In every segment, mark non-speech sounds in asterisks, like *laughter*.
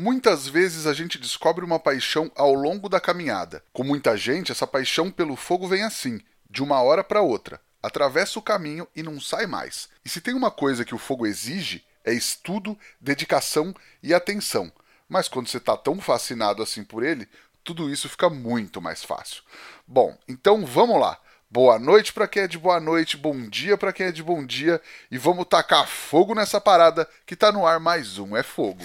Muitas vezes a gente descobre uma paixão ao longo da caminhada. Com muita gente, essa paixão pelo fogo vem assim, de uma hora para outra. Atravessa o caminho e não sai mais. E se tem uma coisa que o fogo exige, é estudo, dedicação e atenção. Mas quando você está tão fascinado assim por ele, tudo isso fica muito mais fácil. Bom, então vamos lá. Boa noite para quem é de boa noite, bom dia para quem é de bom dia e vamos tacar fogo nessa parada que tá no ar mais um é fogo.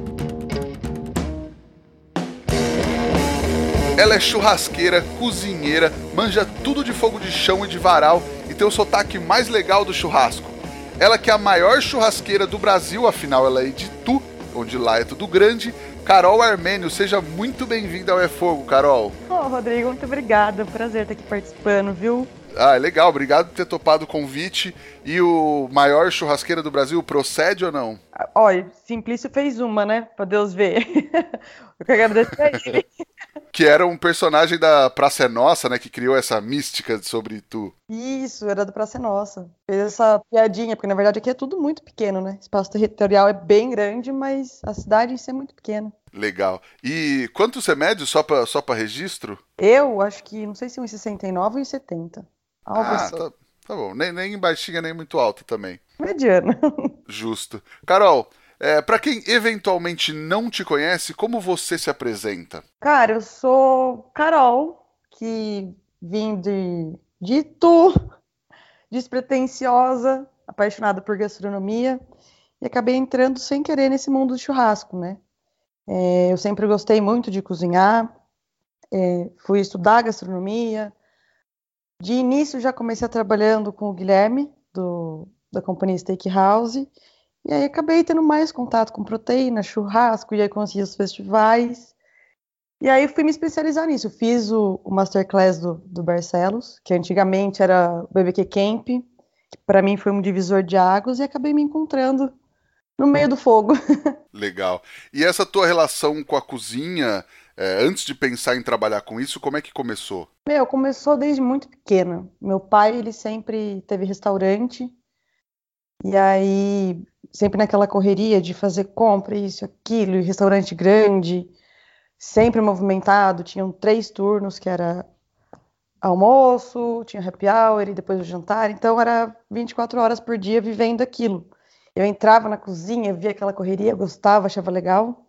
Ela é churrasqueira, cozinheira, manja tudo de fogo de chão e de varal e tem o sotaque mais legal do churrasco. Ela que é a maior churrasqueira do Brasil, afinal ela é de Tu, onde lá é tudo grande. Carol Armênio, seja muito bem-vinda ao É Fogo, Carol. Ô, oh, Rodrigo, muito obrigada. Prazer estar aqui participando, viu? Ah, legal, obrigado por ter topado o convite. E o maior churrasqueiro do Brasil procede ou não? Olha, Simplício fez uma, né? Pra Deus ver. *laughs* Eu quero agradecer a ele. Que era um personagem da Praça é Nossa, né? Que criou essa mística sobre tu. Isso, era do Praça é Nossa. Fez essa piadinha, porque na verdade aqui é tudo muito pequeno, né? O espaço territorial é bem grande, mas a cidade em si é muito pequena. Legal. E quanto você mede só para só pra registro? Eu acho que, não sei se 1,69 ou 1,70. Algo ah, assim. tá, tá bom. Nem, nem baixinha, nem muito alta também. Mediana. *laughs* Justo. Carol, é, para quem eventualmente não te conhece, como você se apresenta? Cara, eu sou Carol, que vim de, de Tu, despretensiosa, apaixonada por gastronomia, e acabei entrando sem querer nesse mundo do churrasco, né? É, eu sempre gostei muito de cozinhar, é, fui estudar gastronomia. De início já comecei trabalhando com o Guilherme, do, da companhia Steakhouse, e aí acabei tendo mais contato com proteína, churrasco, e aí conheci os festivais. E aí fui me especializar nisso. Fiz o, o Masterclass do, do Barcelos, que antigamente era o BBQ Camp, que para mim foi um divisor de águas, e acabei me encontrando no meio do fogo. *laughs* Legal. E essa tua relação com a cozinha, é, antes de pensar em trabalhar com isso, como é que começou? Meu, começou desde muito pequena. Meu pai, ele sempre teve restaurante, e aí sempre naquela correria de fazer compra, isso, aquilo, e restaurante grande, sempre movimentado, tinham três turnos, que era almoço, tinha happy hour e depois o jantar, então era 24 horas por dia vivendo aquilo. Eu entrava na cozinha, via aquela correria, gostava, achava legal.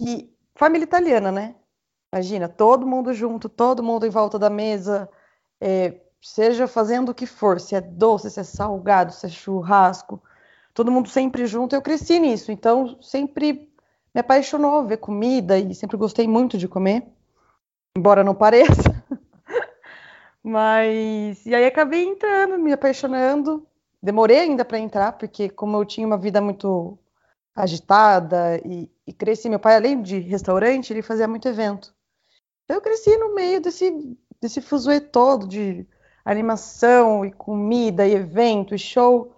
E família italiana, né? Imagina, todo mundo junto, todo mundo em volta da mesa, é, seja fazendo o que for, se é doce, se é salgado, se é churrasco, todo mundo sempre junto. Eu cresci nisso, então sempre me apaixonou ver comida e sempre gostei muito de comer, embora não pareça. *laughs* Mas e aí acabei entrando, me apaixonando. Demorei ainda para entrar, porque como eu tinha uma vida muito agitada e, e, cresci, meu pai além de restaurante, ele fazia muito evento. Eu cresci no meio desse desse fuzuê todo de animação e comida e evento e show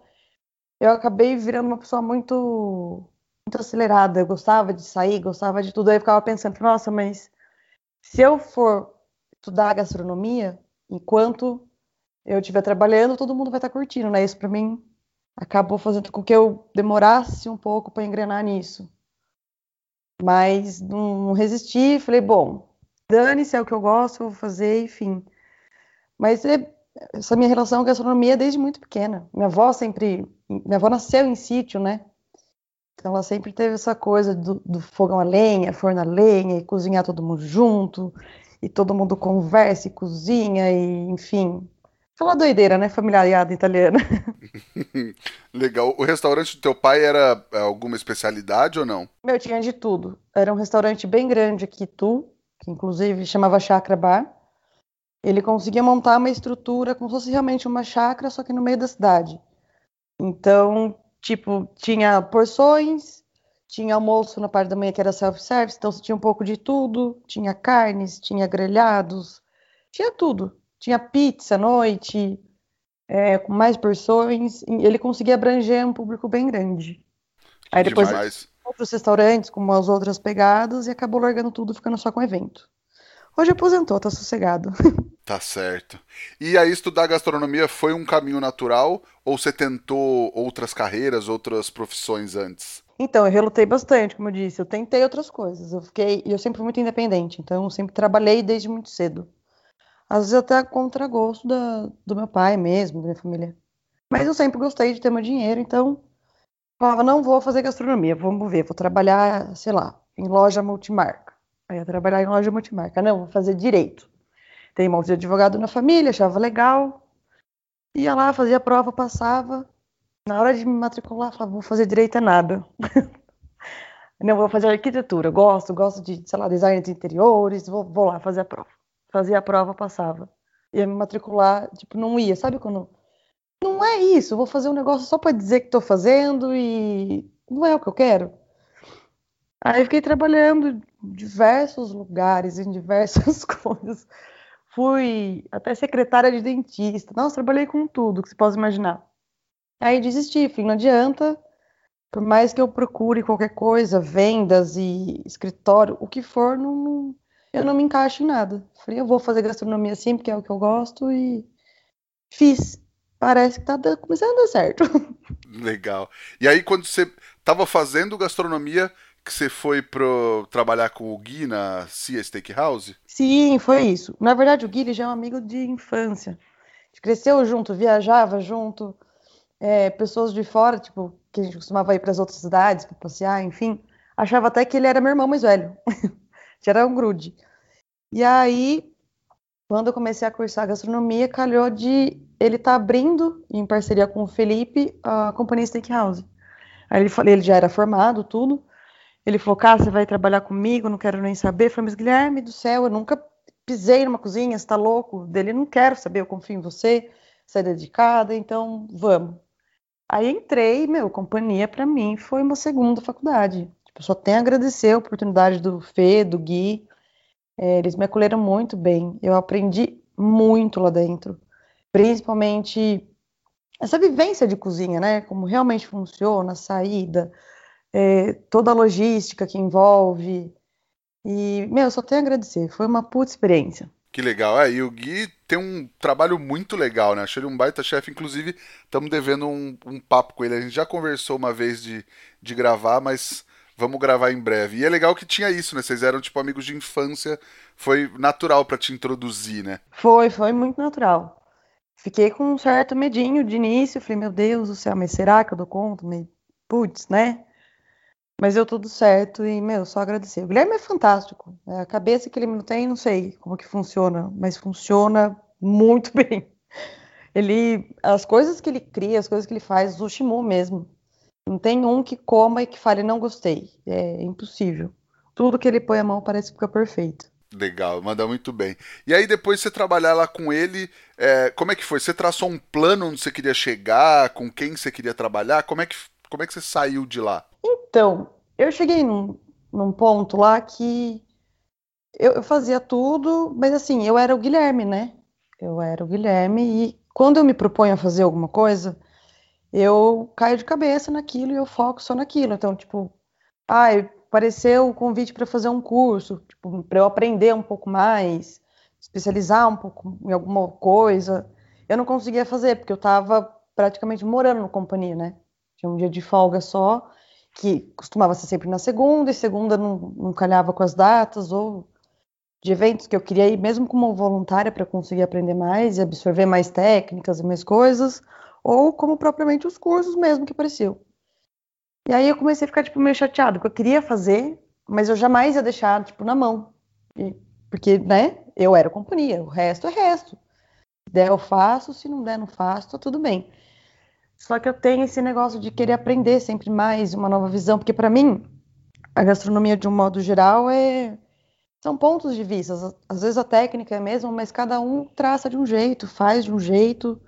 eu acabei virando uma pessoa muito, muito acelerada. Eu gostava de sair, gostava de tudo. Aí eu ficava pensando, nossa, mas se eu for estudar gastronomia, enquanto eu estiver trabalhando, todo mundo vai estar curtindo, né? Isso para mim acabou fazendo com que eu demorasse um pouco para engrenar nisso. Mas não resisti, falei, bom, dane-se, é o que eu gosto, eu vou fazer, enfim. Mas é, essa minha relação com a gastronomia é desde muito pequena. Minha avó sempre minha avó nasceu em sítio, né? Então ela sempre teve essa coisa do, do fogão a lenha, forno a lenha, e cozinhar todo mundo junto, e todo mundo conversa e cozinha, e enfim. Aquela doideira, né? Familiaridade italiana. *laughs* Legal. O restaurante do teu pai era é, alguma especialidade ou não? Meu, tinha de tudo. Era um restaurante bem grande aqui, Tu, que inclusive chamava Chakra Bar. Ele conseguia montar uma estrutura como se fosse realmente uma chácara, só que no meio da cidade. Então, tipo, tinha porções, Tinha almoço na parte da manhã que era self-service, então tinha um pouco de tudo. Tinha carnes, tinha grelhados, tinha tudo. Tinha pizza à noite, é, com mais porções. Ele conseguia abranger um público bem grande. Aí depois Demais. outros restaurantes com as outras pegadas e acabou largando tudo, ficando só com evento. Hoje aposentou, tá sossegado. *laughs* Tá certo. E aí estudar gastronomia foi um caminho natural ou você tentou outras carreiras, outras profissões antes? Então, eu relutei bastante, como eu disse. Eu tentei outras coisas. Eu fiquei, eu sempre fui muito independente, então eu sempre trabalhei desde muito cedo. Às vezes até contra gosto da, do meu pai mesmo, da minha família. Mas eu sempre gostei de ter meu dinheiro, então falava, não vou fazer gastronomia, vamos ver, vou trabalhar, sei lá, em loja multimarca. Aí ia trabalhar em loja multimarca. Não, vou fazer direito. Tem um de advogado na família, achava legal. Ia lá, fazia a prova, passava. Na hora de me matricular, falava, vou fazer direito é nada. *laughs* não, vou fazer arquitetura. Gosto, gosto de, sei lá, design de interiores, vou, vou lá fazer a prova. Fazia a prova, passava. Ia me matricular, tipo, não ia. Sabe quando. Não é isso, vou fazer um negócio só para dizer que estou fazendo e não é o que eu quero. Aí fiquei trabalhando em diversos lugares, em diversas *laughs* coisas. Fui até secretária de dentista. Nossa, trabalhei com tudo que você possa imaginar. Aí desisti, falei, não adianta. Por mais que eu procure qualquer coisa, vendas e escritório, o que for, não, não, eu não me encaixo em nada. Falei, eu vou fazer gastronomia sim, porque é o que eu gosto, e fiz. Parece que tá começando a dar certo. *laughs* Legal. E aí, quando você estava fazendo gastronomia, que você foi pro trabalhar com o Gui na Cia Steakhouse? Sim, foi isso. Na verdade, o Gui já é um amigo de infância. A gente cresceu junto, viajava junto. É, pessoas de fora, tipo, que a gente costumava ir para as outras cidades para passear, enfim, achava até que ele era meu irmão mais velho. *laughs* Já era um grude. E aí, quando eu comecei a cursar gastronomia, calhou de ele estar tá abrindo, em parceria com o Felipe, a companhia Steakhouse. Aí ele, ele já era formado, tudo. Ele falou, cara, você vai trabalhar comigo, não quero nem saber. Eu falei, mas Guilherme do céu, eu nunca pisei numa cozinha, você tá louco? Dele, não quero saber, eu confio em você, você é dedicada, então vamos. Aí entrei, meu, companhia para mim foi uma segunda faculdade. Tipo, só tenho a agradecer a oportunidade do Fê, do Gui. É, eles me acolheram muito bem. Eu aprendi muito lá dentro. Principalmente essa vivência de cozinha, né? Como realmente funciona, a saída, é, toda a logística que envolve. E, meu, só tenho a agradecer. Foi uma puta experiência. Que legal. É, e o Gui tem um trabalho muito legal, né? Achei ele um baita chefe. Inclusive, estamos devendo um, um, papo com ele. A gente já conversou uma vez de, de gravar, mas vamos gravar em breve. E é legal que tinha isso, né? Vocês eram, tipo, amigos de infância. Foi natural para te introduzir, né? Foi, foi muito natural. Fiquei com um certo medinho de início. Falei, meu Deus do céu, mas será que eu dou conta? Putz, né? Mas deu tudo certo e, meu, só agradecer. O Guilherme é fantástico. É, a cabeça que ele não tem, não sei como que funciona, mas funciona muito *laughs* bem. Ele, as coisas que ele cria, as coisas que ele faz, o Shimu mesmo. Não tem um que coma e que fale não gostei. É impossível. Tudo que ele põe a mão parece que fica perfeito. Legal, manda muito bem. E aí depois você trabalhar lá com ele, é, como é que foi? Você traçou um plano onde você queria chegar, com quem você queria trabalhar? Como é que, como é que você saiu de lá? Então, eu cheguei num, num ponto lá que eu, eu, fazia tudo, mas assim, eu era o Guilherme, né? Eu era o Guilherme e quando eu me proponho a fazer alguma coisa, eu caio de cabeça naquilo e eu foco só naquilo. Então, tipo, ah, apareceu o convite para fazer um curso, tipo, para eu aprender um pouco mais, especializar um pouco em alguma coisa. Eu não conseguia fazer, porque eu estava praticamente morando na companhia, né? Tinha um dia de folga só que costumava ser sempre na segunda, e segunda não, não calhava com as datas, ou de eventos que eu queria ir, mesmo como voluntária, para conseguir aprender mais e absorver mais técnicas e mais coisas, ou como propriamente os cursos mesmo que apareceu. E aí eu comecei a ficar, tipo, meio chateado, porque eu queria fazer, mas eu jamais ia deixar, tipo, na mão. E, porque, né, eu era companhia, o resto é resto. Se der, eu faço, se não der, não faço, tá tudo bem. Só que eu tenho esse negócio de querer aprender sempre mais, uma nova visão, porque para mim, a gastronomia de um modo geral é são pontos de vista. Às vezes a técnica é a mesma, mas cada um traça de um jeito, faz de um jeito,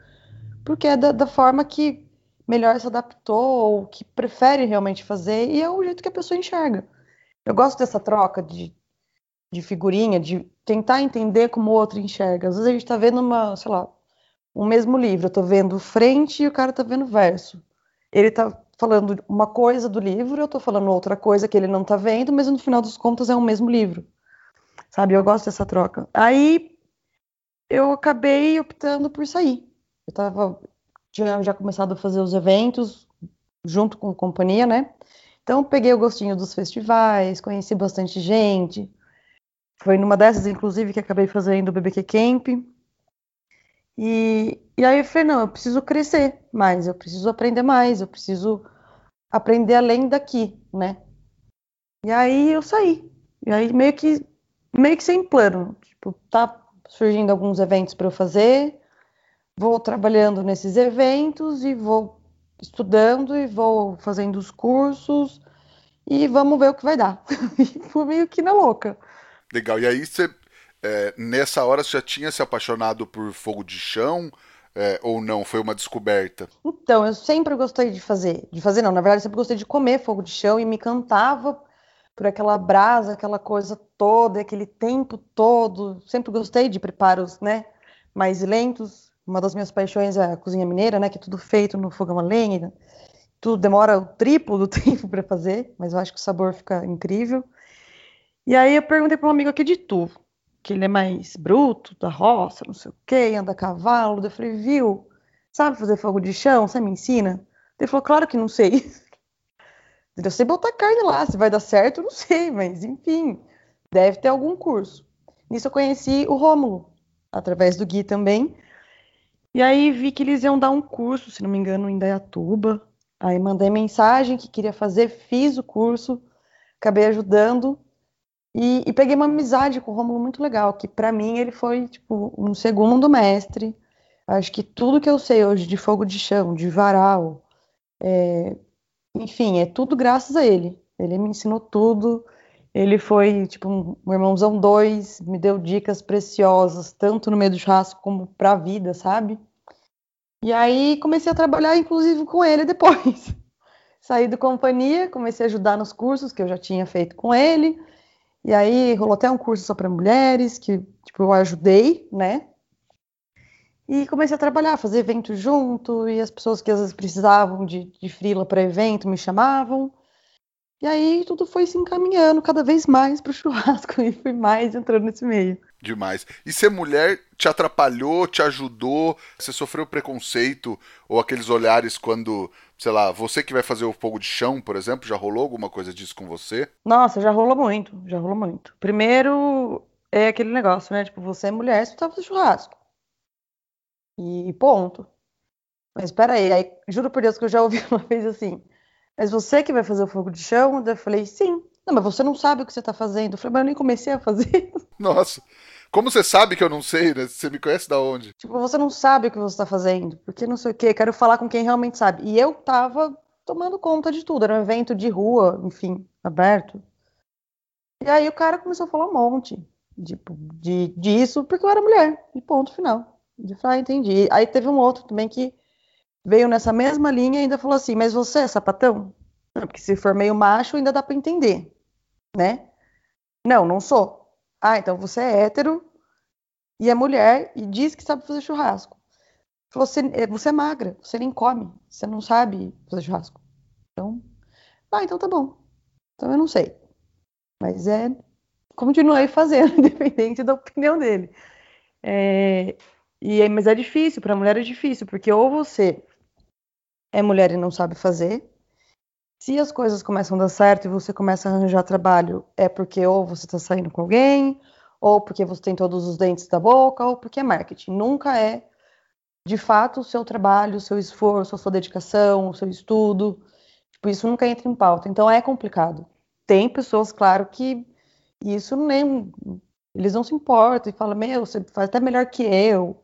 porque é da, da forma que melhor se adaptou ou que prefere realmente fazer, e é o jeito que a pessoa enxerga. Eu gosto dessa troca de, de figurinha, de tentar entender como o outro enxerga. Às vezes a gente está vendo uma, sei lá, um mesmo livro, eu estou vendo frente e o cara está vendo verso. Ele está falando uma coisa do livro, eu estou falando outra coisa que ele não está vendo, mas no final dos contos é o mesmo livro. Sabe, eu gosto dessa troca. Aí eu acabei optando por sair. Eu tava, tinha já começado a fazer os eventos junto com a companhia, né? Então peguei o gostinho dos festivais, conheci bastante gente. Foi numa dessas, inclusive, que acabei fazendo o BBQ Camp. E, e aí eu falei, não, eu preciso crescer mais, eu preciso aprender mais, eu preciso aprender além daqui, né? E aí eu saí. E aí meio que meio que sem plano, tipo, tá surgindo alguns eventos para eu fazer, vou trabalhando nesses eventos e vou estudando e vou fazendo os cursos e vamos ver o que vai dar. fui *laughs* meio que na louca. Legal. E aí você é, nessa hora você já tinha se apaixonado por fogo de chão? É, ou não? Foi uma descoberta? Então, eu sempre gostei de fazer. De fazer, não, na verdade, eu sempre gostei de comer fogo de chão e me cantava por aquela brasa, aquela coisa toda, aquele tempo todo. Sempre gostei de preparos, né, mais lentos. Uma das minhas paixões é a cozinha mineira, né, que é tudo feito no fogão a lenha. Tudo demora o triplo do *laughs* tempo para fazer, mas eu acho que o sabor fica incrível. E aí eu perguntei para um amigo aqui de Tu, que ele é mais bruto, da roça, não sei o quê, anda a cavalo. Eu falei, viu, sabe fazer fogo de chão? Você me ensina? Ele falou, claro que não sei. *laughs* Eu sei botar carne lá, se vai dar certo, não sei, mas enfim, deve ter algum curso. Nisso eu conheci o Rômulo, através do Gui também. E aí vi que eles iam dar um curso, se não me engano, em Dayatuba. Aí mandei mensagem que queria fazer, fiz o curso, acabei ajudando e, e, peguei uma amizade com o Rômulo muito legal, que para mim ele foi tipo um segundo mestre. Acho que tudo que eu sei hoje de fogo de chão, de varal, é, enfim, é tudo graças a ele. Ele me ensinou tudo. Ele foi tipo um, irmãozão dois, me deu dicas preciosas, tanto no meio do churrasco como para a vida, sabe? E aí comecei a trabalhar, inclusive, com ele depois. *laughs* Saí do companhia, comecei a ajudar nos cursos que eu já tinha feito com ele. E aí rolou até um curso só para mulheres, que tipo, eu ajudei, né? E comecei a trabalhar, fazer evento junto, e as pessoas que às vezes precisavam de, de frila para evento me chamavam. E aí tudo foi se encaminhando cada vez mais para o *laughs* churrasco e fui mais entrando nesse meio. Demais. E ser mulher te atrapalhou, te ajudou? Você sofreu preconceito ou aqueles olhares quando, sei lá, você que vai fazer o fogo de chão, por exemplo, já rolou alguma coisa disso com você? Nossa, já rolou muito, já rolou muito. Primeiro é aquele negócio, né? Tipo, você é mulher, você tá fazendo churrasco. E ponto. Mas espera aí, aí, juro por Deus que eu já ouvi *laughs* uma vez assim. Mas você que vai fazer o fogo de chão? Eu falei, sim. Não, mas você não sabe o que você tá fazendo. Eu falei, mas eu nem comecei a fazer. *laughs* Nossa. Como você sabe que eu não sei, né? Você me conhece da onde? Tipo, você não sabe o que você tá fazendo. Porque não sei o quê. Quero falar com quem realmente sabe. E eu tava tomando conta de tudo. Era um evento de rua, enfim, aberto. E aí o cara começou a falar um monte tipo, de, disso, porque eu era mulher. E ponto final. De falar, ah, entendi. Aí teve um outro também que veio nessa mesma linha e ainda falou assim: Mas você é sapatão? Porque se for meio macho, ainda dá para entender, né? Não, não sou. Ah, então você é hétero e é mulher e diz que sabe fazer churrasco. Você, é, você é magra, você nem come, você não sabe fazer churrasco. Então, ah, então tá bom. Então eu não sei. Mas é. Continuei fazendo, *laughs* independente da opinião dele. É, e, mas é difícil, para mulher é difícil, porque ou você é mulher e não sabe fazer, se as coisas começam a dar certo e você começa a arranjar trabalho, é porque ou você está saindo com alguém, ou porque você tem todos os dentes da boca, ou porque é marketing. Nunca é, de fato, o seu trabalho, o seu esforço, a sua dedicação, o seu estudo. Tipo, isso nunca entra em pauta. Então é complicado. Tem pessoas, claro, que isso nem. Eles não se importam e falam, meu, você faz até melhor que eu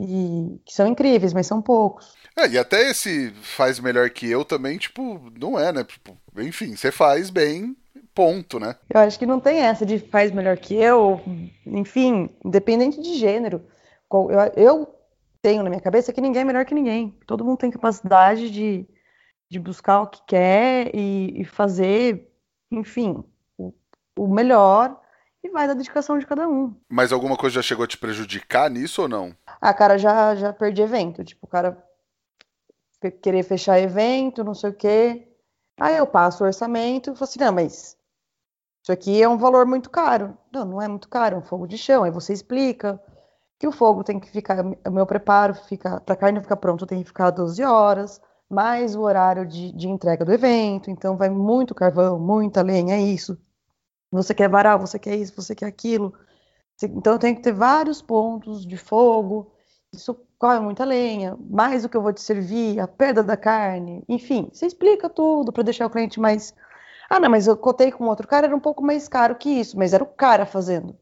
e que são incríveis, mas são poucos. É, e até esse faz melhor que eu também, tipo, não é, né? Tipo, enfim, você faz bem, ponto, né? Eu acho que não tem essa de faz melhor que eu, enfim, independente de gênero. Eu, tenho na minha cabeça que ninguém é melhor que ninguém. Todo mundo tem capacidade de, de buscar o que quer e, e fazer, enfim, o, o melhor e vai da dedicação de cada um. Mas alguma coisa já chegou a te prejudicar nisso ou não? Ah, cara, já, já perdi evento. Tipo, o cara querer fechar evento, não sei o quê. Aí eu passo o orçamento e falo assim, não, mas isso aqui é um valor muito caro. Não, não é muito caro, é um fogo de chão. Aí você explica que o fogo tem que ficar, o meu preparo fica, para a carne ficar pronto, tem que ficar 12 horas, mais o horário de, de entrega do evento. Então vai muito carvão, muita lenha, é isso. Você quer varal, você quer isso, você quer aquilo. Então eu tenho que ter vários pontos de fogo. Isso corre muita lenha, mais o que eu vou te servir, a perda da carne, enfim, você explica tudo para deixar o cliente mais. Ah, não, mas eu cotei com outro cara, era um pouco mais caro que isso, mas era o cara fazendo.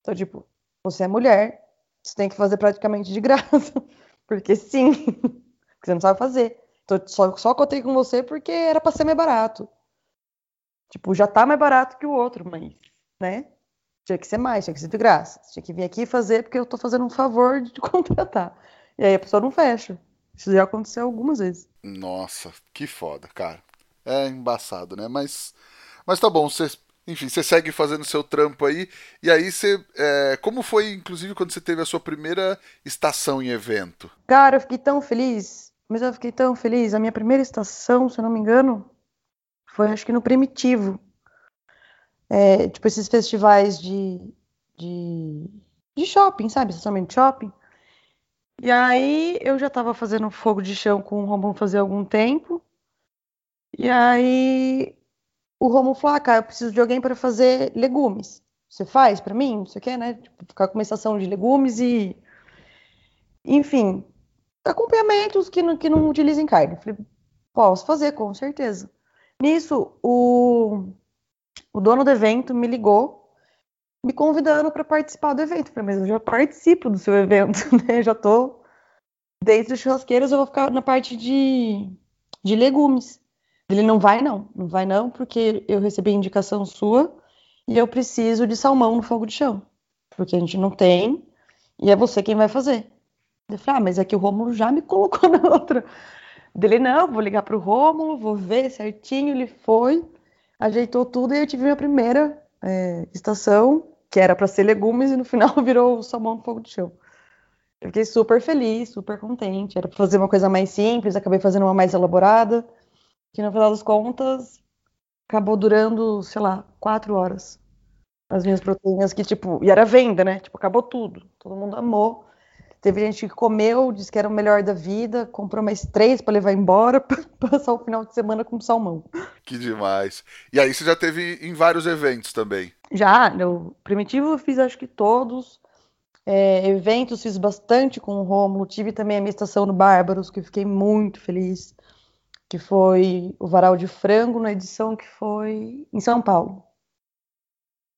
Então, tipo, você é mulher, você tem que fazer praticamente de graça, *laughs* porque sim, *laughs* porque você não sabe fazer. Então, só, só cotei com você porque era para ser mais barato. Tipo, já tá mais barato que o outro, mas, né? Tinha que ser mais, tinha que ser de graça. Tinha que vir aqui fazer porque eu tô fazendo um favor de *laughs* contratar. E aí a pessoa não fecha. Isso já aconteceu algumas vezes. Nossa, que foda, cara. É embaçado, né? Mas, mas tá bom, você, enfim, você segue fazendo seu trampo aí. E aí você. É, como foi, inclusive, quando você teve a sua primeira estação em evento? Cara, eu fiquei tão feliz. Mas eu fiquei tão feliz. A minha primeira estação, se eu não me engano, foi acho que no Primitivo. É, tipo, esses festivais de, de, de shopping, sabe? Estacionamento de shopping. E aí eu já estava fazendo fogo de chão com o Romulo fazia algum tempo. E aí o Romulo falou: ah, cara, eu preciso de alguém para fazer legumes. Você faz para mim? Você quer, né? Tipo, ficar com uma estação de legumes e. Enfim, acompanhamentos que não, que não utilizem carne. Falei: posso fazer, com certeza. Nisso, o, o dono do evento me ligou me convidando para participar do evento. falei, mas eu já participo do seu evento, *laughs* né? Já tô dentro dos churrasqueiros, eu vou ficar na parte de, de legumes. Ele não vai não, não vai não, porque eu recebi indicação sua e eu preciso de salmão no fogo de chão, porque a gente não tem e é você quem vai fazer. Eu falei, ah, mas é que o Rômulo já me *laughs* colocou na outra. Dele, não, vou ligar pro Rômulo, vou ver certinho, ele foi, ajeitou tudo e eu tive minha primeira é, estação que era para ser legumes e no final *laughs* virou salmão no fogo de chão. Eu fiquei super feliz, super contente. Era para fazer uma coisa mais simples, acabei fazendo uma mais elaborada, que no final das contas acabou durando, sei lá, quatro horas. As minhas proteínas que, tipo, e era venda, né? Tipo, acabou tudo. Todo mundo amou. Teve gente que comeu, disse que era o melhor da vida, comprou mais três para levar embora, *laughs* passar o final de semana com salmão. Que demais. E aí você já teve em vários eventos também? Já, no Primitivo eu fiz acho que todos. É, eventos fiz bastante com o Romulo. Tive também a minha estação no Bárbaros, que fiquei muito feliz. Que foi o Varal de Frango, na edição que foi em São Paulo.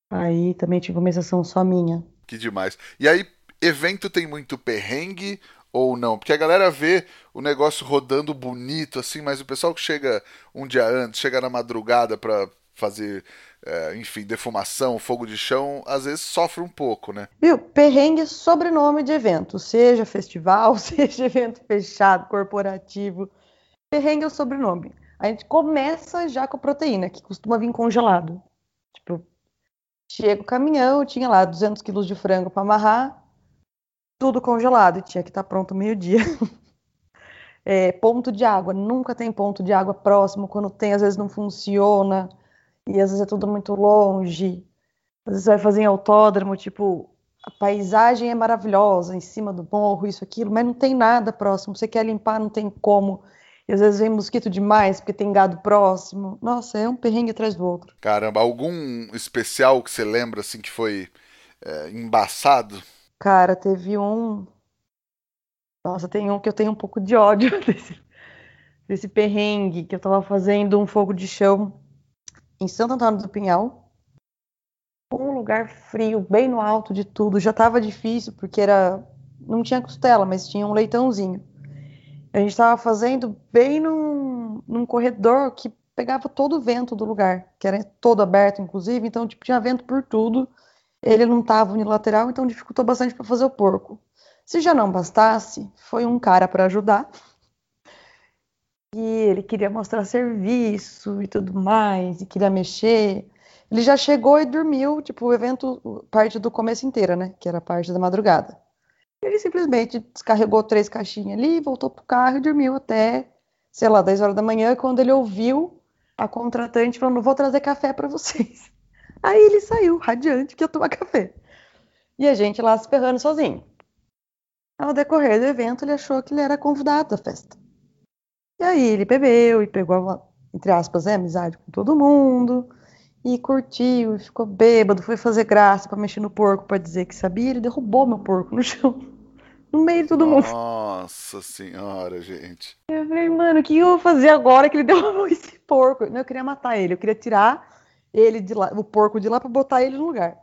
Aí também tive uma estação só minha. Que demais. E aí, evento tem muito perrengue ou não? Porque a galera vê o negócio rodando bonito assim, mas o pessoal que chega um dia antes, chega na madrugada para fazer, é, enfim, defumação, fogo de chão, às vezes sofre um pouco, né? Viu? Perrengue sobrenome de evento, seja festival, *laughs* seja evento fechado, corporativo. Perrengue é o sobrenome. A gente começa já com a proteína, que costuma vir congelado. Tipo, chega o caminhão, tinha lá 200 quilos de frango para amarrar, tudo congelado e tinha que estar tá pronto meio-dia. *laughs* É, ponto de água, nunca tem ponto de água próximo. Quando tem, às vezes não funciona e às vezes é tudo muito longe. Às vezes você vai fazer em autódromo, tipo, a paisagem é maravilhosa em cima do morro, isso, aquilo, mas não tem nada próximo. Você quer limpar, não tem como. E às vezes vem mosquito demais porque tem gado próximo. Nossa, é um perrengue atrás do outro. Caramba, algum especial que você lembra assim que foi é, embaçado? Cara, teve um. Nossa, tem um que eu tenho um pouco de ódio *laughs* desse, desse perrengue que eu tava fazendo um fogo de chão em Santo Antônio do Pinhal. Um lugar frio, bem no alto de tudo. Já tava difícil porque era. Não tinha costela, mas tinha um leitãozinho. A gente estava fazendo bem num, num corredor que pegava todo o vento do lugar, que era todo aberto, inclusive, então tipo, tinha vento por tudo ele não estava unilateral, então dificultou bastante para fazer o porco. Se já não bastasse, foi um cara para ajudar. E ele queria mostrar serviço e tudo mais, e queria mexer. Ele já chegou e dormiu, tipo, o evento, parte do começo inteira, né? Que era parte da madrugada. Ele simplesmente descarregou três caixinhas ali, voltou pro carro e dormiu até, sei lá, 10 horas da manhã, quando ele ouviu a contratante falando: vou trazer café para vocês. Aí ele saiu, radiante, que ia tomar *laughs* café. E a gente lá se ferrando sozinho. Ao decorrer do evento, ele achou que ele era convidado da festa. E aí ele bebeu e pegou, entre aspas, né, amizade com todo mundo. E curtiu, e ficou bêbado, foi fazer graça para mexer no porco para dizer que sabia. Ele derrubou meu porco no *laughs* chão. No meio de todo mundo. Nossa senhora, gente. Eu falei, mano, o que eu vou fazer agora que ele *laughs* derrubou esse porco? Não, eu queria matar ele, eu queria tirar ele de lá, o porco de lá para botar ele no lugar.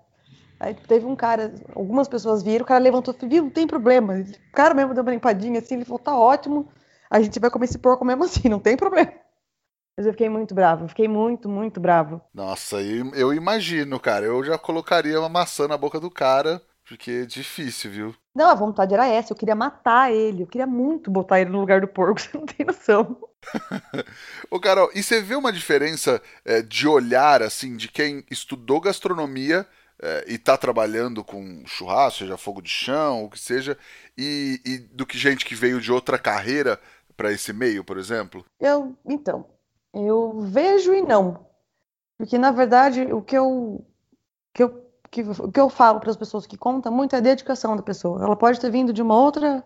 Aí teve um cara, algumas pessoas viram, o cara levantou e viu, não tem problema. O cara mesmo deu uma limpadinha assim, ele falou, tá ótimo, a gente vai comer esse porco mesmo assim, não tem problema. Mas eu fiquei muito bravo, fiquei muito, muito bravo. Nossa, eu, eu imagino, cara, eu já colocaria uma maçã na boca do cara, porque é difícil, viu? Não, a vontade era essa, eu queria matar ele, eu queria muito botar ele no lugar do porco, *laughs* você não tem noção. *laughs* Ô, Carol, e você vê uma diferença é, de olhar, assim, de quem estudou gastronomia é, e está trabalhando com churrasco, seja fogo de chão, o que seja, e, e do que gente que veio de outra carreira para esse meio, por exemplo? Eu, então, eu vejo e não. Porque, na verdade, o que eu, que eu, que, o que eu falo para as pessoas que contam muito é a dedicação da pessoa. Ela pode ter vindo de uma outra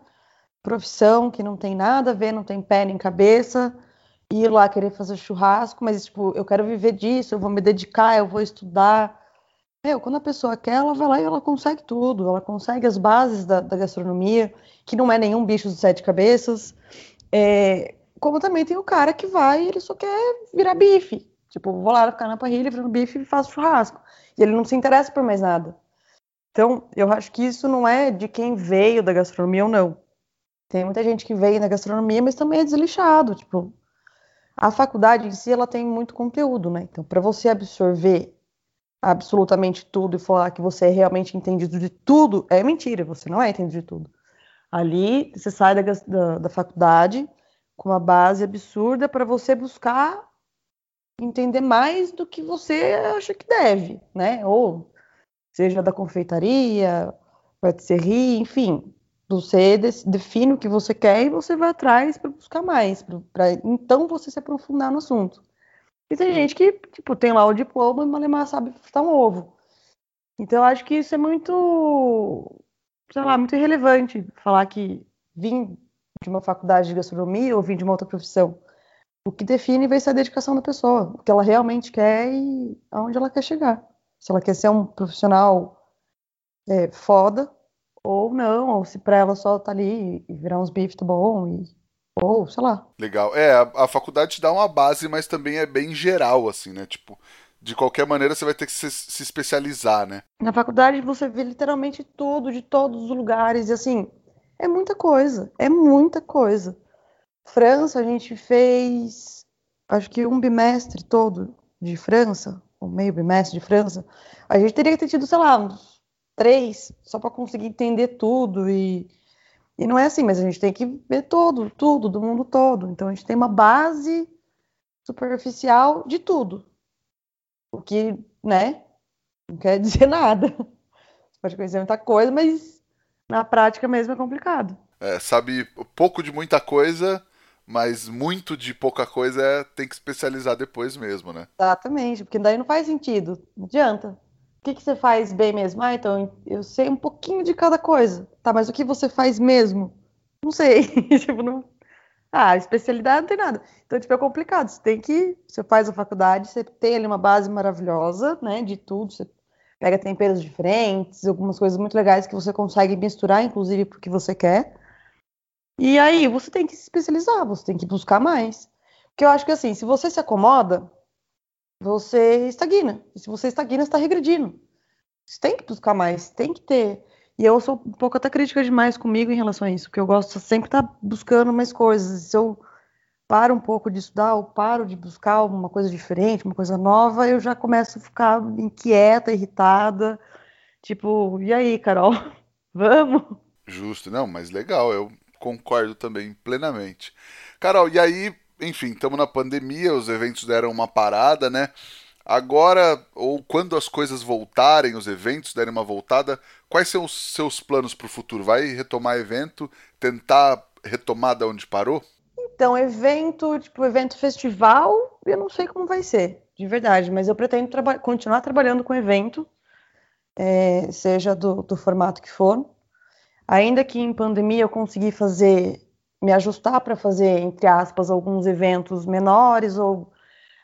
profissão que não tem nada a ver, não tem pé nem cabeça, ir lá querer fazer churrasco, mas, tipo, eu quero viver disso, eu vou me dedicar, eu vou estudar meu, quando a pessoa quer, ela vai lá e ela consegue tudo. Ela consegue as bases da, da gastronomia, que não é nenhum bicho de sete cabeças. É, como também tem o cara que vai e ele só quer virar bife. Tipo, vou lá ficar na parrilha, virando bife e faço churrasco. E ele não se interessa por mais nada. Então, eu acho que isso não é de quem veio da gastronomia ou não. Tem muita gente que veio da gastronomia, mas também é deslixado. Tipo, a faculdade em si, ela tem muito conteúdo, né? Então, para você absorver absolutamente tudo e falar que você é realmente entendido de tudo, é mentira, você não é entendido de tudo. Ali, você sai da, da, da faculdade com uma base absurda para você buscar entender mais do que você acha que deve, né? Ou seja da confeitaria, patisserie, enfim. Você define o que você quer e você vai atrás para buscar mais, para então você se aprofundar no assunto. E tem gente que, tipo, tem lá o diploma e malemar sabe fritar um ovo. Então acho que isso é muito, sei lá, muito irrelevante falar que vim de uma faculdade de gastronomia ou vim de uma outra profissão. O que define vai ser a dedicação da pessoa, o que ela realmente quer e aonde ela quer chegar. Se ela quer ser um profissional é, foda ou não, ou se para ela só tá ali e virar uns bifes bom e ou, sei lá. Legal. É, a, a faculdade te dá uma base, mas também é bem geral, assim, né? Tipo, de qualquer maneira você vai ter que se, se, especializar, né? Na faculdade você vê literalmente tudo, de todos os lugares, e assim, é muita coisa, é muita coisa. França, a gente fez, acho que um bimestre todo de França, ou meio bimestre de França. A gente teria que ter tido, sei lá, uns três, só para conseguir entender tudo e e não é assim, mas a gente tem que ver todo, tudo, do mundo todo. Então a gente tem uma base superficial de tudo. O que, né, não quer *laughs* dizer nada. Você pode conhecer muita coisa, mas na prática mesmo é complicado. É, sabe pouco de muita coisa, mas muito de pouca coisa é, tem que especializar depois mesmo, né? Exatamente, porque daí não faz sentido, não adianta. O que, que você faz bem mesmo? Ah, então eu sei um pouquinho de cada coisa. Tá, mas o que você faz mesmo? Não sei. *laughs* tipo, não. Ah, especialidade não tem nada. Então, tipo, é complicado. Você tem que. Você faz a faculdade, você tem ali uma base maravilhosa, né? De tudo. Você pega temperos diferentes, algumas coisas muito legais que você consegue misturar, inclusive, porque você quer. E aí você tem que se especializar, você tem que buscar mais. Porque eu acho que assim, se você se acomoda, você estagna. E se você estagna, você está regredindo. Você tem que buscar mais, tem que ter. E eu sou um pouco até crítica demais comigo em relação a isso, porque eu gosto de sempre estar tá buscando mais coisas. Se eu paro um pouco de estudar, ou paro de buscar uma coisa diferente, uma coisa nova, eu já começo a ficar inquieta, irritada. Tipo, e aí, Carol? *laughs* Vamos? Justo, não, mas legal, eu concordo também plenamente. Carol, e aí, enfim, estamos na pandemia, os eventos deram uma parada, né? Agora, ou quando as coisas voltarem, os eventos derem uma voltada, quais são os seus planos para o futuro? Vai retomar evento, tentar retomar da onde parou? Então, evento, tipo, evento festival, eu não sei como vai ser, de verdade, mas eu pretendo traba continuar trabalhando com evento, é, seja do, do formato que for. Ainda que em pandemia eu consegui fazer, me ajustar para fazer, entre aspas, alguns eventos menores ou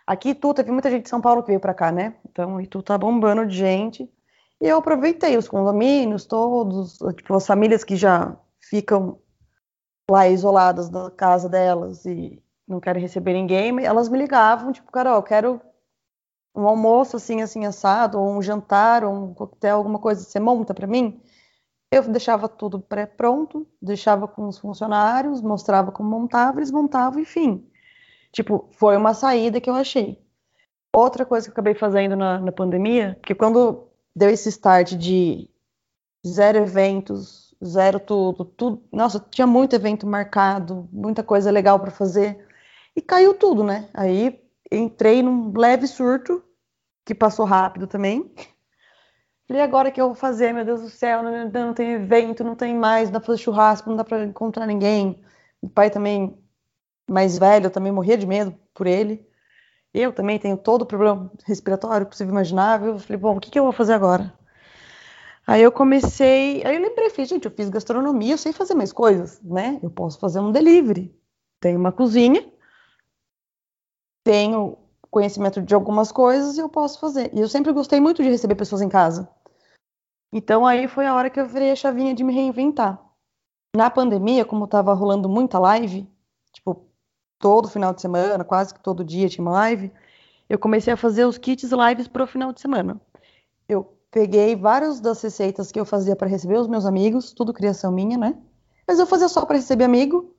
Aqui tu teve muita gente de São Paulo que veio para cá, né? Então, e tu tá bombando de gente. E eu aproveitei os condomínios todos, tipo, as famílias que já ficam lá isoladas da casa delas e não querem receber ninguém, elas me ligavam, tipo, Carol, quero um almoço assim, assim, assado, ou um jantar, ou um coquetel, alguma coisa, você monta para mim? Eu deixava tudo pré-pronto, deixava com os funcionários, mostrava como montava, eles montavam, enfim. Tipo, foi uma saída que eu achei. Outra coisa que eu acabei fazendo na, na pandemia, que quando deu esse start de zero eventos, zero tudo, tudo, nossa, tinha muito evento marcado, muita coisa legal para fazer, e caiu tudo, né? Aí entrei num leve surto, que passou rápido também. Falei, agora que eu vou fazer, meu Deus do céu, não, não tem evento, não tem mais, não dá pra fazer churrasco, não dá pra encontrar ninguém. O pai também mais velho, eu também morria de medo por ele. Eu também tenho todo o problema respiratório possível imaginável. Eu falei, bom, o que, que eu vou fazer agora? Aí eu comecei, aí eu lembrei, falei, gente, eu fiz gastronomia, eu sei fazer mais coisas, né? Eu posso fazer um delivery. Tenho uma cozinha, tenho conhecimento de algumas coisas e eu posso fazer. E eu sempre gostei muito de receber pessoas em casa. Então aí foi a hora que eu virei a chavinha de me reinventar. Na pandemia, como estava rolando muita live, tipo, todo final de semana, quase que todo dia tinha uma live, eu comecei a fazer os kits lives para o final de semana. Eu peguei várias das receitas que eu fazia para receber os meus amigos, tudo criação minha, né? Mas eu fazia só para receber amigo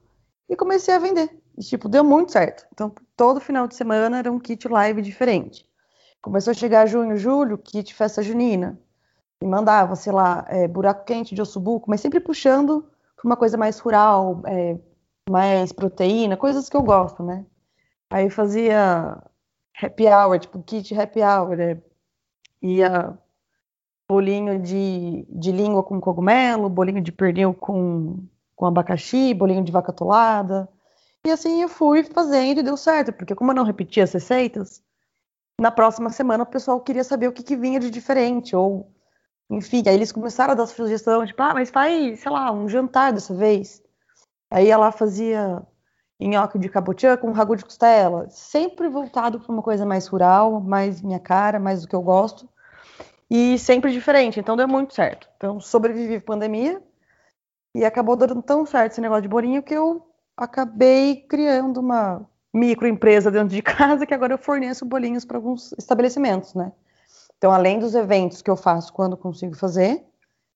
e comecei a vender. E, tipo, deu muito certo. Então, todo final de semana era um kit live diferente. Começou a chegar junho, julho, kit festa junina. E mandava, sei lá, é, buraco quente de ossobuco, mas sempre puxando para uma coisa mais rural, é, mais proteína, coisas que eu gosto, né? Aí fazia happy hour, tipo kit happy hour, né? ia bolinho de, de língua com cogumelo, bolinho de pernil com, com abacaxi, bolinho de vaca atolada. E assim eu fui fazendo e deu certo, porque como eu não repetia as receitas, na próxima semana o pessoal queria saber o que, que vinha de diferente, ou enfim, aí eles começaram a dar sugestão, tipo, ah, mas faz, sei lá, um jantar dessa vez. Aí ela fazia nhoque de cabotiã com ragu de costela, sempre voltado para uma coisa mais rural, mais minha cara, mais do que eu gosto, e sempre diferente, então deu muito certo. Então sobrevivi à pandemia e acabou dando tão certo esse negócio de bolinho que eu acabei criando uma microempresa dentro de *laughs* casa que agora eu forneço bolinhos para alguns estabelecimentos, né? Então, além dos eventos que eu faço quando consigo fazer,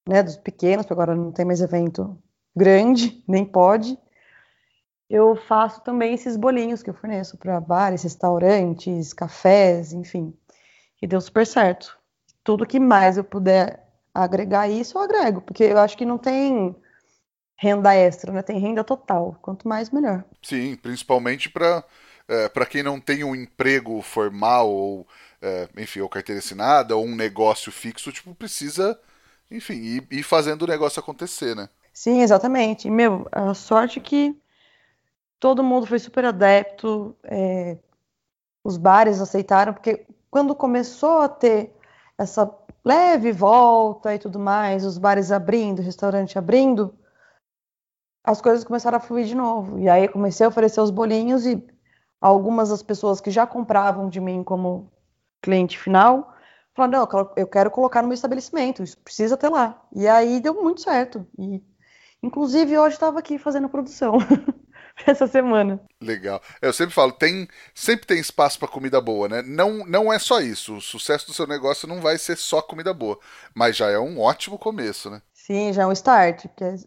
né, dos pequenos, porque agora não tem mais evento grande, *laughs* nem pode. Eu faço também esses bolinhos que eu forneço para bares, restaurantes, cafés, enfim. E deu super certo. Tudo que mais eu puder agregar isso, eu agrego, porque eu acho que não tem renda extra, né? Tem renda total. Quanto mais, melhor. Sim, principalmente para é, para quem não tem um emprego formal ou, é, enfim, ou carteira assinada ou um negócio fixo, tipo, precisa, enfim, ir, ir fazendo o negócio acontecer, né? Sim, exatamente. Meu, a sorte que todo mundo foi super adepto, é, os bares aceitaram, porque quando começou a ter essa leve volta e tudo mais, os bares abrindo, restaurante abrindo, as coisas começaram a fluir de novo. E aí comecei a oferecer os bolinhos e algumas das pessoas que já compravam de mim como cliente final falaram, não, eu quero colocar no meu estabelecimento, isso precisa ter lá. E aí deu muito certo. E Inclusive, hoje estava aqui fazendo produção *laughs* essa semana. Legal. Eu sempre falo, tem sempre tem espaço para comida boa, né? Não, não é só isso. O sucesso do seu negócio não vai ser só comida boa, mas já é um ótimo começo, né? Sim, já é um start. Porque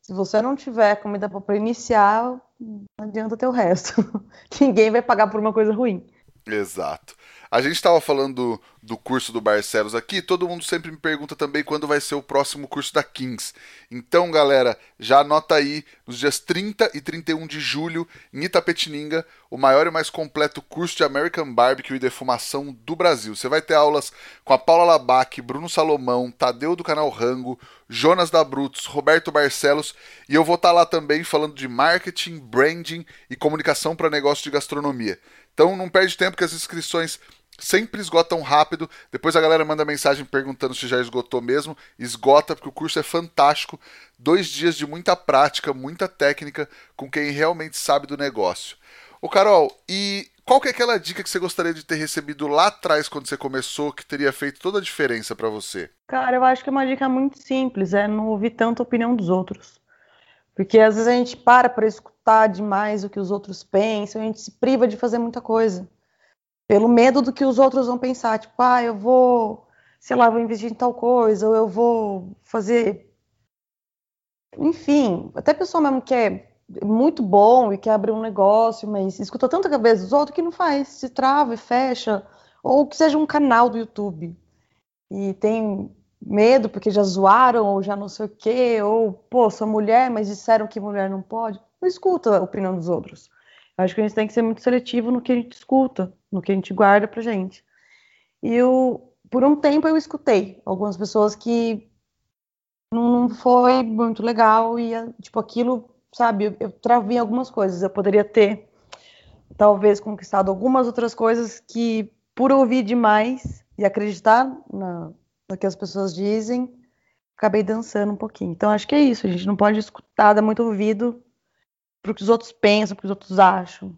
se você não tiver comida boa para iniciar, não adianta ter o resto. *laughs* Ninguém vai pagar por uma coisa ruim. Exato. A gente estava falando do, curso do Barcelos aqui, todo mundo sempre me pergunta também quando vai ser o próximo curso da Kings. Então, galera, já anota aí, nos dias 30 e 31 de julho, em Itapetininga, o maior e mais completo curso de American Barbecue e defumação do Brasil. Você vai ter aulas com a Paula Labac, Bruno Salomão, Tadeu do canal Rango, Jonas da Brutos, Roberto Barcelos, e eu vou estar tá lá também falando de marketing, branding e comunicação para negócio de gastronomia. Então não perde tempo que as inscrições sempre esgotam rápido. Depois a galera manda mensagem perguntando se já esgotou mesmo. Esgota, porque o curso é fantástico. Dois dias de muita prática, muita técnica com quem realmente sabe do negócio. Ô Carol, e qual que é aquela dica que você gostaria de ter recebido lá atrás quando você começou que teria feito toda a diferença para você? Cara, eu acho que é uma dica muito simples, é não ouvir tanto a opinião dos outros. Porque às vezes a gente para para escutar demais o que os outros pensam, a gente se priva de fazer muita coisa. Pelo medo do que os outros vão pensar, tipo, ah, eu vou, sei lá, vou investir em tal coisa, ou eu vou fazer. Enfim, até pessoa mesmo que é muito bom e quer abrir um negócio, mas escuta tanta cabeça dos outros que não faz, se trava e fecha, ou que seja um canal do YouTube. E tem medo porque já zoaram ou já não sei o quê, ou, pô, sou mulher, mas disseram que mulher não pode. Não escuta a opinião dos outros. Acho que a gente tem que ser muito seletivo no que a gente escuta, no que a gente guarda pra gente. E eu, por um tempo eu escutei algumas pessoas que não foi muito legal e, tipo, aquilo, sabe, eu, eu travei algumas coisas. Eu poderia ter, talvez, conquistado algumas outras coisas que, por ouvir demais e acreditar na, do que as pessoas dizem, acabei dançando um pouquinho. Então acho que é isso, a gente não pode escutar, dar muito ouvido pro que os outros pensam, pro que os outros acham.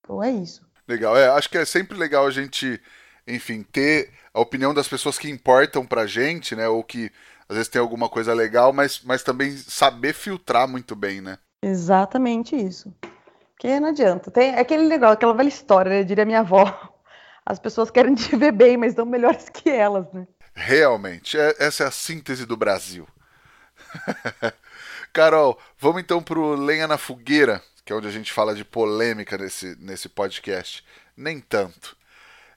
Então é isso. Legal, é, acho que é sempre legal a gente, enfim, ter a opinião das pessoas que importam pra gente, né, ou que às vezes tem alguma coisa legal, mas, mas também saber filtrar muito bem, né? Exatamente isso. Porque não adianta. Tem é aquele legal, aquela velha história, né? diria minha avó. *laughs* As pessoas querem te ver bem, mas não melhores que elas, né? Realmente, é, essa é a síntese do Brasil. *laughs* Carol, vamos então pro Lenha na Fogueira, que é onde a gente fala de polêmica nesse, nesse podcast. Nem tanto.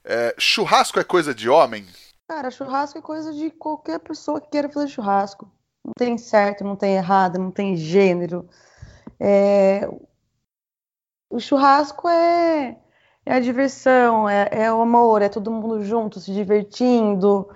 É, churrasco é coisa de homem? Cara, churrasco é coisa de qualquer pessoa que queira fazer churrasco. Não tem certo, não tem errado, não tem gênero. É... O churrasco é, é a diversão, é, é o amor, é todo mundo junto, se divertindo,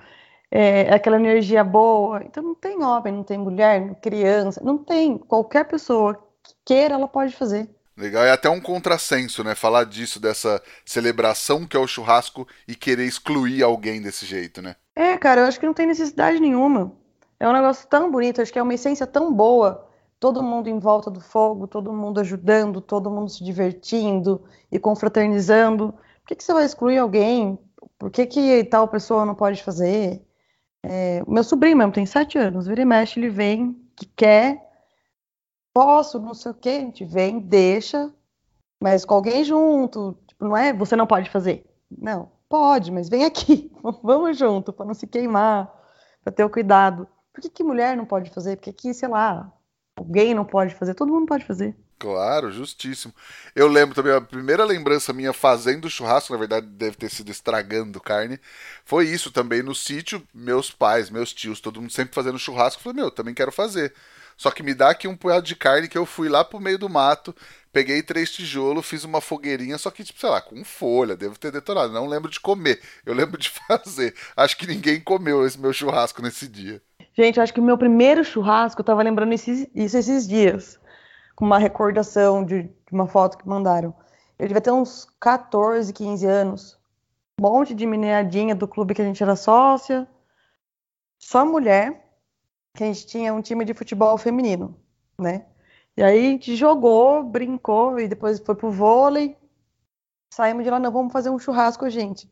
é, aquela energia boa. Então não tem homem, não tem mulher, criança, não tem. Qualquer pessoa que queira, ela pode fazer. Legal, é até um contrassenso, né? Falar disso, dessa celebração que é o churrasco e querer excluir alguém desse jeito, né? É, cara, eu acho que não tem necessidade nenhuma. É um negócio tão bonito, acho que é uma essência tão boa. Todo mundo em volta do fogo, todo mundo ajudando, todo mundo se divertindo e confraternizando. Por que, que você vai excluir alguém? Por que, que tal pessoa não pode fazer? É, meu sobrinho mesmo tem sete anos, vira e mexe, ele vem, que quer, posso, não sei o que, a gente vem, deixa, mas com alguém junto, tipo, não é, você não pode fazer. Não, pode, mas vem aqui, *laughs* vamos junto, para não se queimar, para ter o cuidado. Por que, que mulher não pode fazer? Porque que, sei lá, alguém não pode fazer, todo mundo pode fazer. Claro, justíssimo. Eu lembro também, a primeira lembrança minha fazendo churrasco, na verdade deve ter sido estragando carne, foi isso também no sítio, meus pais, meus tios, todo mundo sempre fazendo churrasco. Eu falei, meu, também quero fazer. Só que me dá aqui um punhado de carne que eu fui lá pro meio do mato, peguei três tijolos, fiz uma fogueirinha, só que, tipo, sei lá, com folha, devo ter detonado. Não lembro de comer, eu lembro de *laughs* fazer. Acho que ninguém comeu esse meu churrasco nesse dia. Gente, acho que o meu primeiro churrasco, eu tava lembrando esses, isso esses dias com uma recordação de, de uma foto que mandaram. Eu devia ter uns 14, 15 anos. Um monte de meninadinha do clube que a gente era sócia. Só mulher, que a gente tinha um time de futebol feminino, né? E aí a gente jogou, brincou e depois foi pro vôlei. Saímos de lá, não, vamos fazer um churrasco, gente.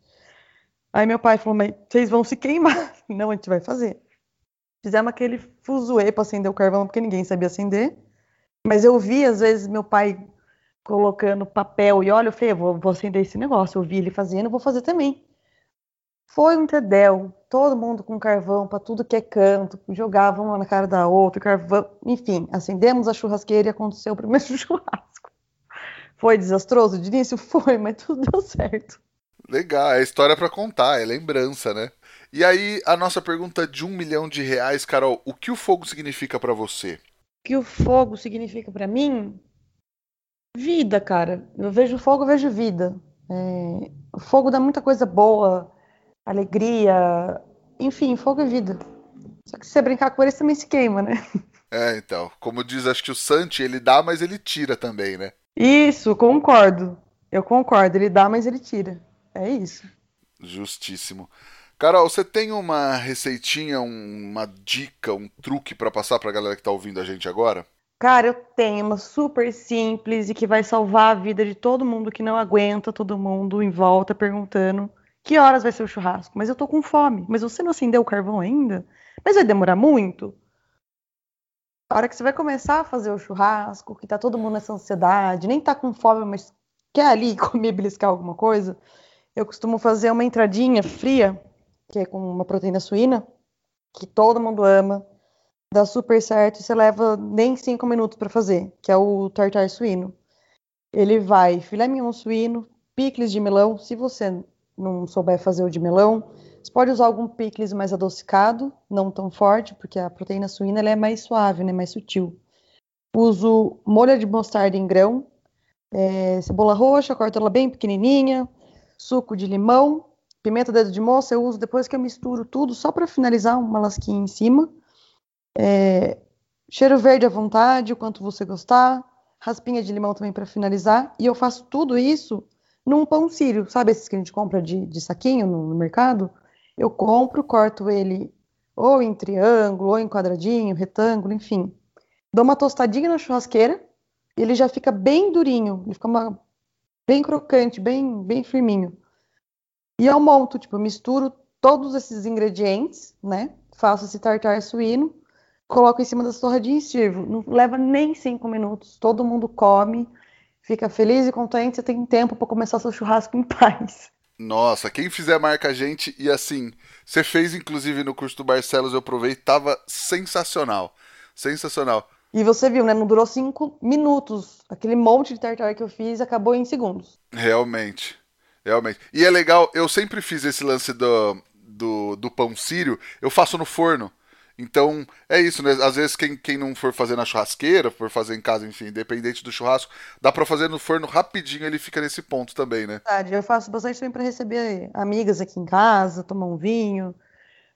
Aí meu pai falou, mas vocês vão se queimar. *laughs* Não, a gente vai fazer. Fizemos aquele fuzuê para acender o carvão, porque ninguém sabia acender. Mas eu vi, às vezes, meu pai colocando papel e olha, eu falei, vou, vou acender esse negócio. Eu vi ele fazendo, vou fazer também. Foi um tedel, todo mundo com carvão para tudo que é canto, jogavam uma na cara da outra, carvão, enfim, acendemos a churrasqueira e aconteceu o primeiro *laughs* churrasco. Foi desastroso de início? Foi, mas tudo deu certo. Legal, é história para contar, é lembrança, né? E aí, a nossa pergunta de um milhão de reais, Carol, o que o fogo significa para você? O que o fogo significa para mim? Vida, cara. Eu vejo fogo, eu vejo vida. É... O fogo dá muita coisa boa, alegria, enfim, fogo é vida. Só que se você brincar com ele, você também se queima, né? É, então. Como diz, acho que o Santi, ele dá, mas ele tira também, né? Isso, concordo. Eu concordo. Ele dá, mas ele tira. É isso. Justíssimo. Carol, você tem uma receitinha, uma dica, um truque para passar para a galera que está ouvindo a gente agora? Cara, eu tenho uma super simples e que vai salvar a vida de todo mundo que não aguenta todo mundo em volta perguntando que horas vai ser o churrasco. Mas eu tô com fome. Mas você não acendeu o carvão ainda? Mas vai demorar muito? A hora que você vai começar a fazer o churrasco, que tá todo mundo nessa ansiedade, nem tá com fome, mas quer ali *laughs* comer, beliscar alguma coisa, eu costumo fazer uma entradinha fria que é com uma proteína suína, que todo mundo ama, dá super certo e você leva nem cinco minutos para fazer, que é o tartar suíno. Ele vai filé mignon suíno, picles de melão, se você não souber fazer o de melão, você pode usar algum picles mais adocicado, não tão forte, porque a proteína suína é mais suave, né, mais sutil. Uso molho de mostarda em grão, é, cebola roxa, corto ela bem pequenininha, suco de limão, Pimenta dedo de moça eu uso depois que eu misturo tudo, só para finalizar uma lasquinha em cima. É, cheiro verde à vontade, o quanto você gostar. Raspinha de limão também para finalizar. E eu faço tudo isso num pão sírio. Sabe esses que a gente compra de, de saquinho no, no mercado? Eu compro, corto ele ou em triângulo, ou em quadradinho, retângulo, enfim. Dou uma tostadinha na churrasqueira e ele já fica bem durinho. Ele fica uma, bem crocante, bem, bem firminho. E eu monto, tipo, misturo todos esses ingredientes, né? Faço esse tartar suíno, coloco em cima das torradinhas e sirvo. Não leva nem cinco minutos, todo mundo come, fica feliz e contente, você tem tempo para começar seu churrasco em paz. Nossa, quem fizer marca a gente e assim, você fez inclusive no curso do Barcelos, eu provei, tava sensacional. Sensacional. E você viu, né? Não durou cinco minutos. Aquele monte de tartar que eu fiz acabou em segundos. Realmente. Realmente. E é legal, eu sempre fiz esse lance do, do, do pão sírio, eu faço no forno. Então, é isso, né? Às vezes, quem, quem não for fazer na churrasqueira, for fazer em casa, enfim, independente do churrasco, dá para fazer no forno rapidinho, ele fica nesse ponto também, né? Verdade, eu faço bastante também para receber amigas aqui em casa, tomar um vinho.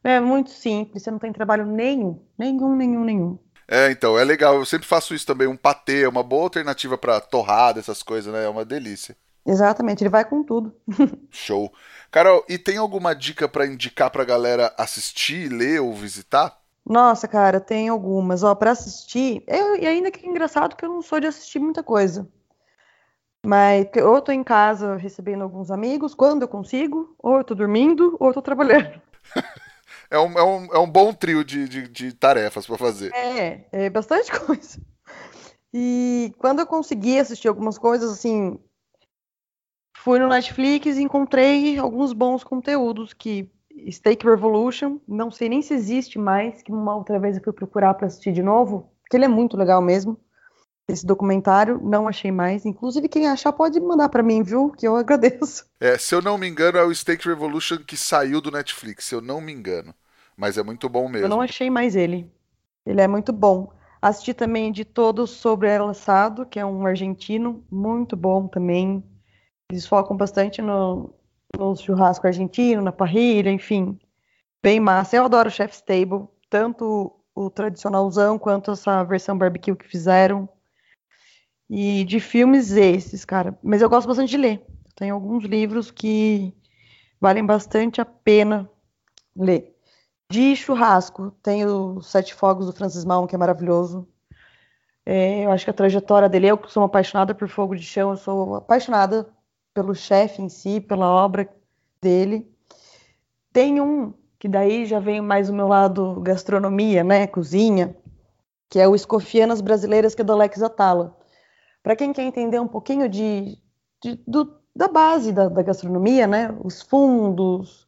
É muito simples, você não tem trabalho nenhum, nenhum, nenhum, nenhum. É, então, é legal, eu sempre faço isso também, um patê, é uma boa alternativa para torrada, essas coisas, né? É uma delícia. Exatamente, ele vai com tudo. *laughs* Show. Carol, e tem alguma dica para indicar pra galera assistir, ler ou visitar? Nossa, cara, tem algumas. Ó, para assistir, eu, e ainda que é engraçado que eu não sou de assistir muita coisa. Mas ou eu tô em casa recebendo alguns amigos, quando eu consigo, ou eu tô dormindo, ou eu tô trabalhando. *laughs* é, um, é, um, é um bom trio de, de, de tarefas para fazer. É, é bastante *laughs* coisa. E quando eu consegui assistir algumas coisas, assim, fui no Netflix e encontrei alguns bons conteúdos que Steak Revolution, não sei nem se existe mais, que uma outra vez eu fui procurar para assistir de novo, que ele é muito legal mesmo. Esse documentário não achei mais. Inclusive, quem achar pode mandar para mim, viu? Que eu *laughs* agradeço. É, se eu não me engano, é o Steak Revolution que saiu do Netflix, se eu não me engano. Mas é muito bom mesmo. Eu não achei mais ele. Ele é muito bom. Assisti também de todos sobre El Assado, que é um argentino, muito bom também. Eles focam bastante no, no churrasco argentino, na parrilha, enfim. Bem massa. Eu adoro o Chef's Table, tanto o tradicionalzão quanto essa versão barbecue que fizeram. E de filmes esses, cara. Mas eu gosto bastante de ler. Tem alguns livros que valem bastante a pena ler. De churrasco, tem o Sete Fogos do Francis Malm, que é maravilhoso. É, eu acho que a trajetória dele, eu que sou apaixonada por fogo de chão, eu sou apaixonada pelo chefe em si, pela obra dele. Tem um que daí já vem mais o meu lado gastronomia, né, cozinha, que é o Escofianas Brasileiras, que é do Alex Atala. Para quem quer entender um pouquinho de, de do, da base da, da, gastronomia, né, os fundos,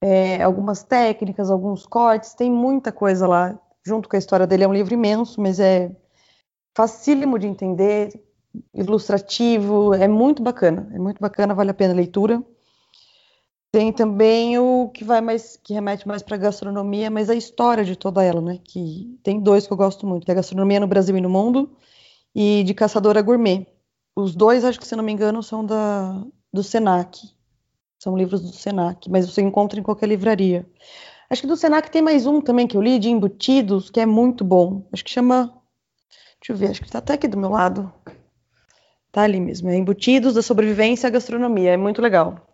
é, algumas técnicas, alguns cortes, tem muita coisa lá, junto com a história dele. É um livro imenso, mas é facílimo de entender, ilustrativo, é muito bacana, é muito bacana, vale a pena a leitura. Tem também o que vai mais, que remete mais para gastronomia, mas a história de toda ela, né? Que tem dois que eu gosto muito, que é Gastronomia no Brasil e no Mundo e de Caçadora Gourmet. Os dois, acho que se não me engano, são da do Senac. São livros do Senac, mas você encontra em qualquer livraria. Acho que do Senac tem mais um também que eu li de embutidos, que é muito bom. Acho que chama Deixa eu ver, acho que está até aqui do meu lado. Tá ali mesmo, é Embutidos da Sobrevivência à Gastronomia, é muito legal.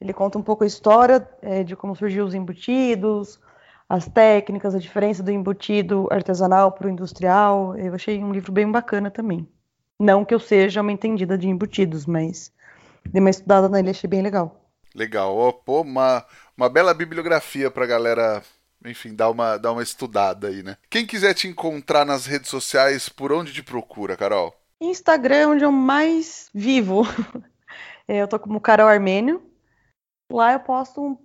Ele conta um pouco a história é, de como surgiu os embutidos, as técnicas, a diferença do embutido artesanal para o industrial. Eu achei um livro bem bacana também. Não que eu seja uma entendida de embutidos, mas dei uma estudada nele, achei bem legal. Legal. Oh, pô, uma, uma bela bibliografia para a galera, enfim, dar uma, dar uma estudada aí, né? Quem quiser te encontrar nas redes sociais, por onde te procura, Carol? Instagram é onde eu mais vivo. *laughs* Eu tô como Carol Armênio, Lá eu posto um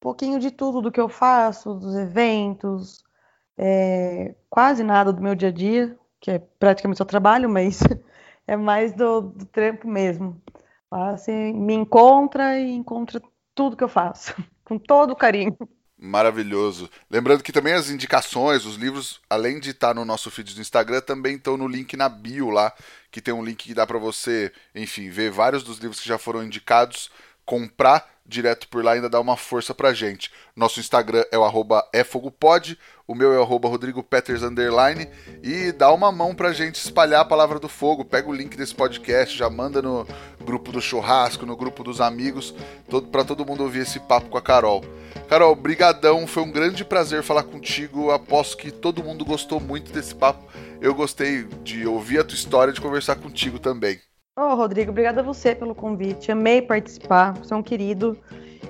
pouquinho de tudo do que eu faço, dos eventos, é, quase nada do meu dia a dia, que é praticamente só trabalho, mas *laughs* é mais do, do trampo mesmo. Lá você me encontra e encontra tudo que eu faço, *laughs* com todo carinho. Maravilhoso. Lembrando que também as indicações, os livros, além de estar no nosso feed do Instagram, também estão no link na bio lá, que tem um link que dá para você, enfim, ver vários dos livros que já foram indicados, comprar direto por lá ainda dá uma força pra gente. Nosso Instagram é o arroba efogopod, o meu é o arroba underline e dá uma mão pra gente espalhar a palavra do fogo. Pega o link desse podcast, já manda no grupo do churrasco, no grupo dos amigos, todo, pra todo mundo ouvir esse papo com a Carol. Carol, brigadão, foi um grande prazer falar contigo. Aposto que todo mundo gostou muito desse papo. Eu gostei de ouvir a tua história, de conversar contigo também. Oh, Rodrigo, obrigada a você pelo convite. Amei participar, você é um querido.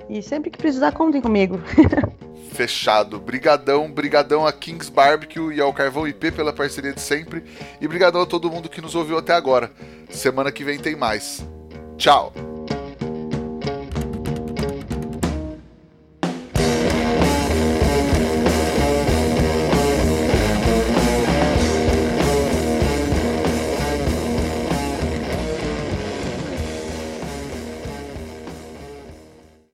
E sempre que precisar, contem comigo. *laughs* Fechado. Brigadão, brigadão a Kings Barbecue e ao Carvão IP pela parceria de sempre. E brigadão a todo mundo que nos ouviu até agora. Semana que vem tem mais. Tchau!